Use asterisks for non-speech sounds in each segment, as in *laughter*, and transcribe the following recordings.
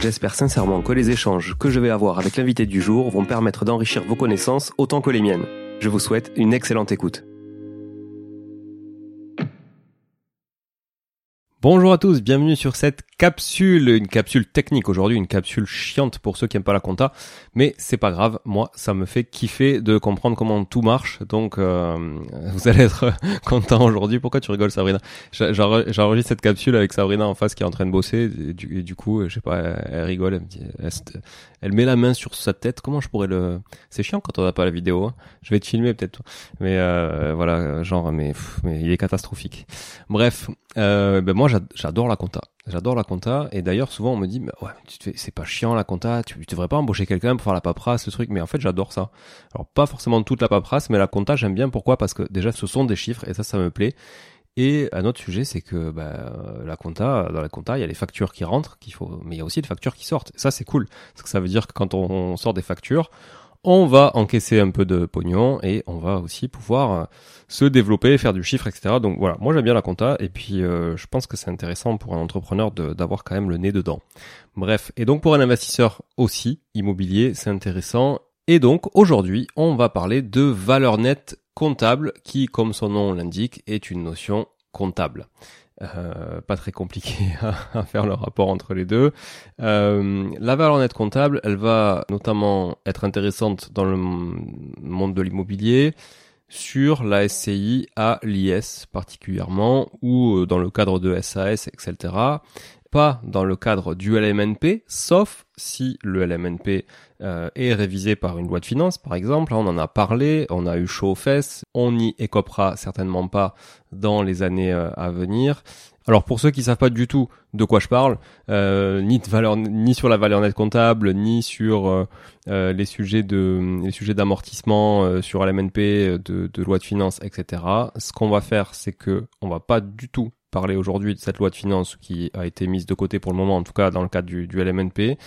J'espère sincèrement que les échanges que je vais avoir avec l'invité du jour vont permettre d'enrichir vos connaissances autant que les miennes. Je vous souhaite une excellente écoute. Bonjour à tous, bienvenue sur cette capsule, une capsule technique aujourd'hui, une capsule chiante pour ceux qui n'aiment pas la compta, mais c'est pas grave, moi ça me fait kiffer de comprendre comment tout marche, donc euh, *laughs* vous allez être *laughs* content aujourd'hui. Pourquoi tu rigoles Sabrina? J'enregistre cette capsule avec Sabrina en face qui est en train de bosser, et du, coup, je sais pas, elle, rigole, elle, me dit, elle, met la main sur sa tête, comment je pourrais le... C'est chiant quand on n'a pas la vidéo, hein. je vais te filmer peut-être, mais euh, voilà, genre, mais, mais il est catastrophique. Bref, euh, ben moi j'adore la compta. J'adore la compta et d'ailleurs souvent on me dit ouais te fais c'est pas chiant la compta tu, tu devrais pas embaucher quelqu'un pour faire la paperasse ce truc mais en fait j'adore ça. Alors pas forcément toute la paperasse mais la compta j'aime bien. Pourquoi? Parce que déjà ce sont des chiffres et ça ça me plaît. Et un autre sujet c'est que bah, la compta dans la compta il y a les factures qui rentrent mais il y a aussi les factures qui sortent. Ça c'est cool. Parce que ça veut dire que quand on sort des factures on va encaisser un peu de pognon et on va aussi pouvoir euh, se développer, faire du chiffre, etc. Donc voilà, moi j'aime bien la compta et puis euh, je pense que c'est intéressant pour un entrepreneur d'avoir quand même le nez dedans. Bref, et donc pour un investisseur aussi, immobilier, c'est intéressant. Et donc aujourd'hui, on va parler de valeur nette comptable qui, comme son nom l'indique, est une notion comptable. Euh, pas très compliqué *laughs* à, faire le rapport entre les deux. Euh, la valeur nette comptable, elle va notamment être intéressante dans le monde de l'immobilier, sur la SCI à l'IS particulièrement, ou euh, dans le cadre de SAS, etc. Pas dans le cadre du LMNP, sauf si le LMNP euh, est révisé par une loi de finances, par exemple. On en a parlé, on a eu chaud aux fesses. On n'y écopera certainement pas dans les années euh, à venir. Alors pour ceux qui savent pas du tout de quoi je parle, euh, ni de valeur, ni sur la valeur nette comptable, ni sur euh, euh, les sujets de les sujets d'amortissement sur LMNP, de, de loi de finances, etc. Ce qu'on va faire, c'est que on va pas du tout parler aujourd'hui de cette loi de finances qui a été mise de côté pour le moment, en tout cas dans le cadre du, du LMNP,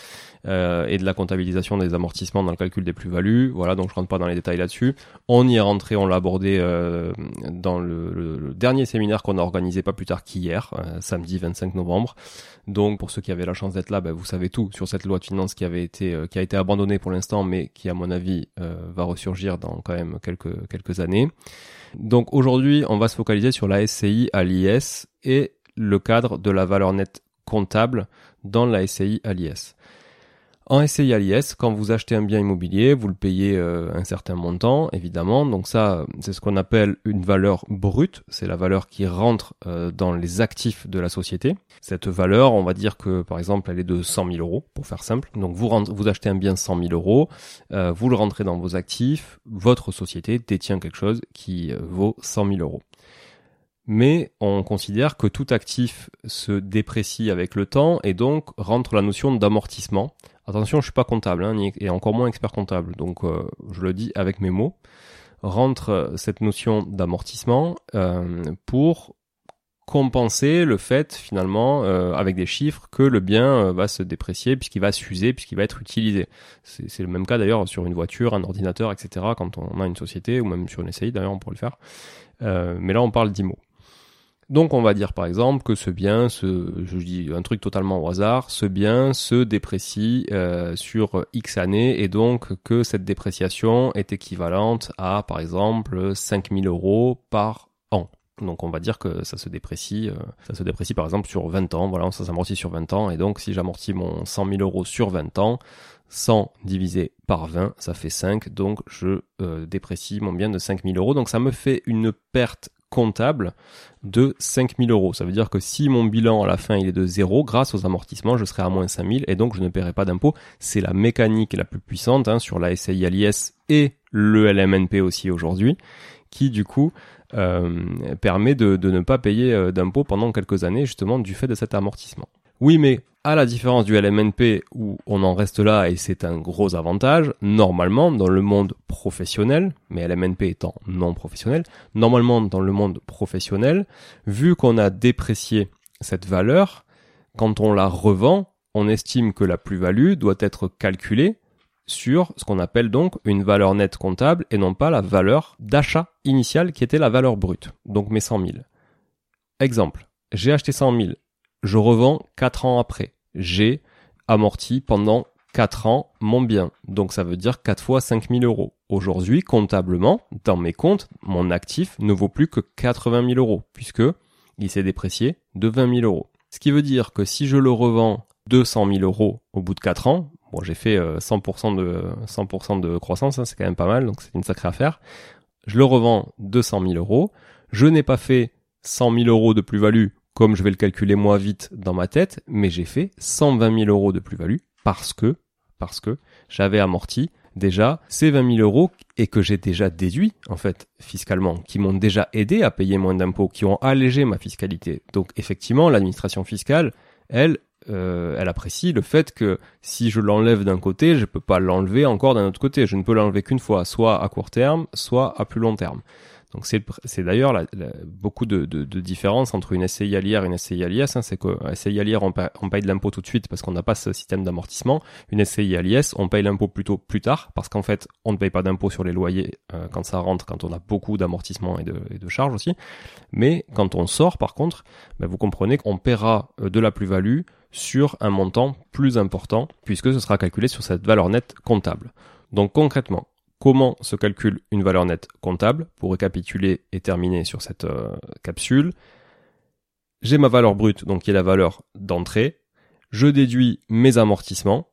euh, et de la comptabilisation des amortissements dans le calcul des plus-values. Voilà, donc je rentre pas dans les détails là-dessus. On y est rentré, on l'a abordé euh, dans le, dernier séminaire qu'on a organisé pas plus tard qu'hier, euh, samedi 25 novembre. Donc pour ceux qui avaient la chance d'être là, ben, vous savez tout sur cette loi de finances qui avait été qui a été abandonnée pour l'instant, mais qui à mon avis va ressurgir dans quand même quelques quelques années. Donc aujourd'hui, on va se focaliser sur la SCI à l'IS et le cadre de la valeur nette comptable dans la SCI à l'IS. En SCI quand vous achetez un bien immobilier, vous le payez euh, un certain montant, évidemment. Donc ça, c'est ce qu'on appelle une valeur brute. C'est la valeur qui rentre euh, dans les actifs de la société. Cette valeur, on va dire que, par exemple, elle est de 100 000 euros, pour faire simple. Donc vous, vous achetez un bien 100 000 euros, euh, vous le rentrez dans vos actifs, votre société détient quelque chose qui vaut 100 000 euros mais on considère que tout actif se déprécie avec le temps et donc rentre la notion d'amortissement. Attention, je suis pas comptable hein, et encore moins expert comptable, donc euh, je le dis avec mes mots. Rentre cette notion d'amortissement euh, pour compenser le fait finalement euh, avec des chiffres que le bien va se déprécier puisqu'il va s'user puisqu'il va être utilisé. C'est le même cas d'ailleurs sur une voiture, un ordinateur, etc. Quand on a une société ou même sur une SCI d'ailleurs on pourrait le faire. mais là on parle d'IMO. Donc on va dire par exemple que ce bien, je dis un truc totalement au hasard, ce bien se déprécie euh, sur X années et donc que cette dépréciation est équivalente à par exemple 5000 euros par an. Donc on va dire que ça se déprécie, euh, ça se déprécie par exemple sur 20 ans, voilà, ça s'amortit sur 20 ans et donc si j'amortis mon 100 000 euros sur 20 ans, 100 divisé par 20, ça fait 5, donc je euh, déprécie mon bien de 5000 euros. Donc ça me fait une perte comptable de 5000 euros. Ça veut dire que si mon bilan à la fin il est de zéro, grâce aux amortissements, je serai à moins 5000 et donc je ne paierai pas d'impôt. C'est la mécanique la plus puissante hein, sur la SAI l'IS et le LMNP aussi aujourd'hui, qui du coup euh, permet de, de, ne pas payer euh, d'impôt pendant quelques années justement du fait de cet amortissement. Oui, mais à la différence du LMNP où on en reste là et c'est un gros avantage, normalement dans le monde professionnel, mais LMNP étant non professionnel, normalement dans le monde professionnel, vu qu'on a déprécié cette valeur, quand on la revend, on estime que la plus-value doit être calculée sur ce qu'on appelle donc une valeur nette comptable et non pas la valeur d'achat initiale qui était la valeur brute, donc mes 100 000. Exemple, j'ai acheté 100 000, je revends 4 ans après. J'ai amorti pendant 4 ans mon bien. Donc ça veut dire 4 fois 5000 euros. Aujourd'hui, comptablement, dans mes comptes, mon actif ne vaut plus que 80 000 euros, puisque il s'est déprécié de 20 000 euros. Ce qui veut dire que si je le revends 200 000 euros au bout de 4 ans, bon j'ai fait 100% euh, de 100% de croissance, hein, c'est quand même pas mal, donc c'est une sacrée affaire. Je le revends 200 000 euros. Je n'ai pas fait 100 000 euros de plus-value comme je vais le calculer moi vite dans ma tête, mais j'ai fait 120 000 euros de plus-value parce que, parce que j'avais amorti déjà ces 20 000 euros et que j'ai déjà déduit, en fait, fiscalement, qui m'ont déjà aidé à payer moins d'impôts, qui ont allégé ma fiscalité. Donc, effectivement, l'administration fiscale, elle, euh, elle apprécie le fait que si je l'enlève d'un côté, je peux pas l'enlever encore d'un autre côté. Je ne peux l'enlever qu'une fois, soit à court terme, soit à plus long terme. Donc c'est, d'ailleurs beaucoup de, de, de, différences entre une SCI à l'IR et une SCI à l'IS. Hein, c'est que SCI à l'IR, on, on, paye de l'impôt tout de suite parce qu'on n'a pas ce système d'amortissement. Une SCI à l'IS, on paye l'impôt plutôt plus tard parce qu'en fait, on ne paye pas d'impôt sur les loyers euh, quand ça rentre, quand on a beaucoup d'amortissement et de, et de charges aussi. Mais quand on sort, par contre, ben, vous comprenez qu'on paiera euh, de la plus-value sur un montant plus important puisque ce sera calculé sur cette valeur nette comptable. Donc concrètement, comment se calcule une valeur nette comptable, pour récapituler et terminer sur cette euh, capsule. J'ai ma valeur brute, donc qui est la valeur d'entrée. Je déduis mes amortissements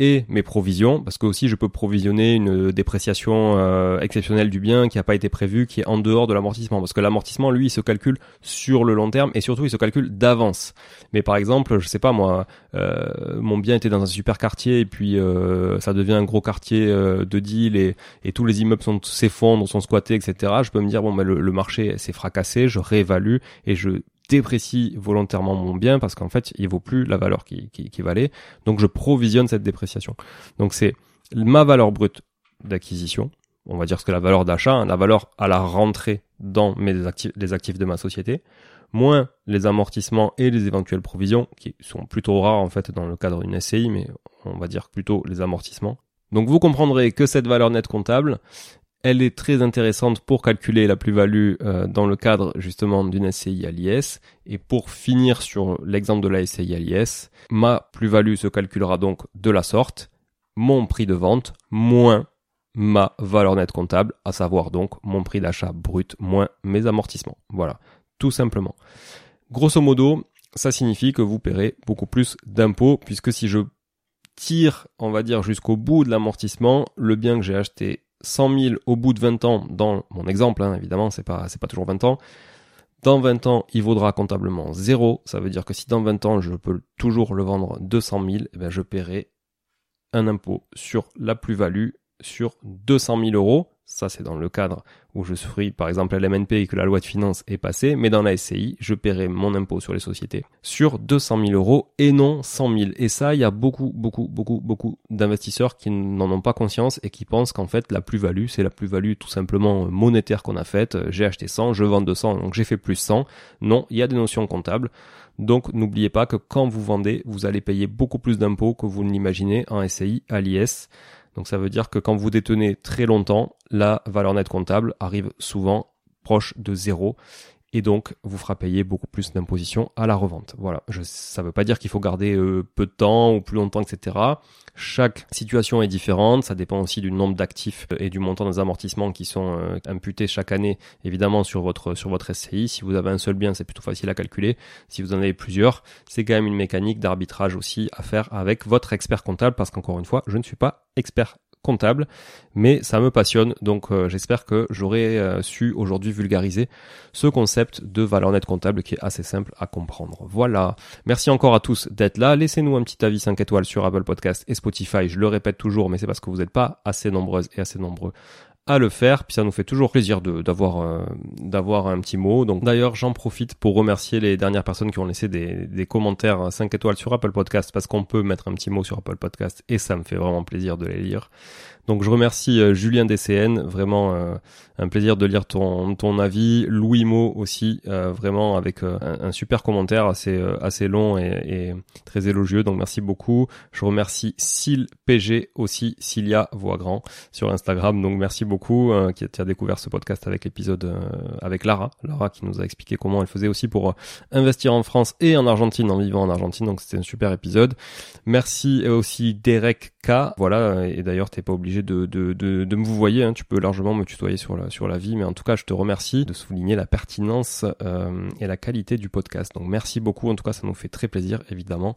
et mes provisions, parce que aussi je peux provisionner une dépréciation euh, exceptionnelle du bien qui n'a pas été prévue, qui est en dehors de l'amortissement, parce que l'amortissement, lui, il se calcule sur le long terme et surtout il se calcule d'avance. Mais par exemple, je sais pas moi, euh, mon bien était dans un super quartier et puis euh, ça devient un gros quartier de deal et, et tous les immeubles s'effondrent, sont squattés, etc. Je peux me dire bon, ben le, le marché s'est fracassé, je réévalue et je déprécie volontairement mon bien parce qu'en fait, il vaut plus la valeur qui, valait. Donc, je provisionne cette dépréciation. Donc, c'est ma valeur brute d'acquisition. On va dire ce que la valeur d'achat, hein, la valeur à la rentrée dans mes actifs, les actifs de ma société, moins les amortissements et les éventuelles provisions, qui sont plutôt rares en fait dans le cadre d'une SCI, mais on va dire plutôt les amortissements. Donc vous comprendrez que cette valeur nette comptable, elle est très intéressante pour calculer la plus-value euh, dans le cadre justement d'une SCI à l'IS. Et pour finir sur l'exemple de la SCI à l'IS, ma plus-value se calculera donc de la sorte, mon prix de vente moins ma valeur nette comptable, à savoir donc mon prix d'achat brut moins mes amortissements. Voilà, tout simplement. Grosso modo, ça signifie que vous paierez beaucoup plus d'impôts, puisque si je tire, on va dire, jusqu'au bout de l'amortissement, le bien que j'ai acheté 100 000 au bout de 20 ans, dans mon exemple, hein, évidemment, c'est pas, c'est pas toujours 20 ans, dans 20 ans, il vaudra comptablement zéro. Ça veut dire que si dans 20 ans, je peux toujours le vendre 200 000, eh bien, je paierai un impôt sur la plus-value sur 200 000 euros ça, c'est dans le cadre où je suis, par exemple, à l'MNP et que la loi de finances est passée. Mais dans la SCI, je paierai mon impôt sur les sociétés sur 200 000 euros et non 100 000. Et ça, il y a beaucoup, beaucoup, beaucoup, beaucoup d'investisseurs qui n'en ont pas conscience et qui pensent qu'en fait, la plus-value, c'est la plus-value tout simplement monétaire qu'on a faite. J'ai acheté 100, je vends 200, donc j'ai fait plus 100. Non, il y a des notions comptables. Donc, n'oubliez pas que quand vous vendez, vous allez payer beaucoup plus d'impôts que vous ne l'imaginez en SCI à l'IS. Donc ça veut dire que quand vous détenez très longtemps, la valeur nette comptable arrive souvent proche de zéro et donc vous fera payer beaucoup plus d'imposition à la revente. Voilà, je, ça ne veut pas dire qu'il faut garder euh, peu de temps ou plus longtemps, etc. Chaque situation est différente, ça dépend aussi du nombre d'actifs et du montant des amortissements qui sont euh, imputés chaque année, évidemment sur votre sur votre SCI. Si vous avez un seul bien, c'est plutôt facile à calculer. Si vous en avez plusieurs, c'est quand même une mécanique d'arbitrage aussi à faire avec votre expert comptable, parce qu'encore une fois, je ne suis pas expert comptable, mais ça me passionne, donc euh, j'espère que j'aurai euh, su aujourd'hui vulgariser ce concept de valeur nette comptable qui est assez simple à comprendre. Voilà, merci encore à tous d'être là, laissez-nous un petit avis 5 étoiles sur Apple Podcast et Spotify, je le répète toujours, mais c'est parce que vous n'êtes pas assez nombreuses et assez nombreux à le faire. Puis ça nous fait toujours plaisir d'avoir euh, d'avoir un petit mot. Donc d'ailleurs, j'en profite pour remercier les dernières personnes qui ont laissé des, des commentaires 5 étoiles sur Apple Podcast parce qu'on peut mettre un petit mot sur Apple Podcast et ça me fait vraiment plaisir de les lire. Donc je remercie euh, Julien DCN, vraiment euh, un plaisir de lire ton, ton avis. Louis Mo aussi, euh, vraiment avec un, super commentaire assez assez long et, très élogieux. Donc merci beaucoup. Je remercie Sil PG aussi, Cilia Voix Grand sur Instagram. Donc merci beaucoup qui, a, découvert ce podcast avec l'épisode avec Lara, Lara qui nous a expliqué comment elle faisait aussi pour investir en France et en Argentine en vivant en Argentine. Donc c'était un super épisode. Merci aussi Derek K. Voilà et d'ailleurs t'es pas obligé de, de, de, de me vous voyer, hein. tu peux largement me tutoyer sur la, sur la vie, mais en tout cas, je te remercie de souligner la pertinence euh, et la qualité du podcast. Donc merci beaucoup, en tout cas, ça nous fait très plaisir, évidemment.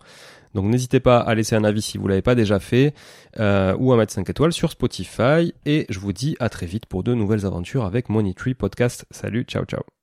Donc n'hésitez pas à laisser un avis si vous l'avez pas déjà fait, euh, ou à mettre 5 étoiles sur Spotify, et je vous dis à très vite pour de nouvelles aventures avec Money Podcast. Salut, ciao ciao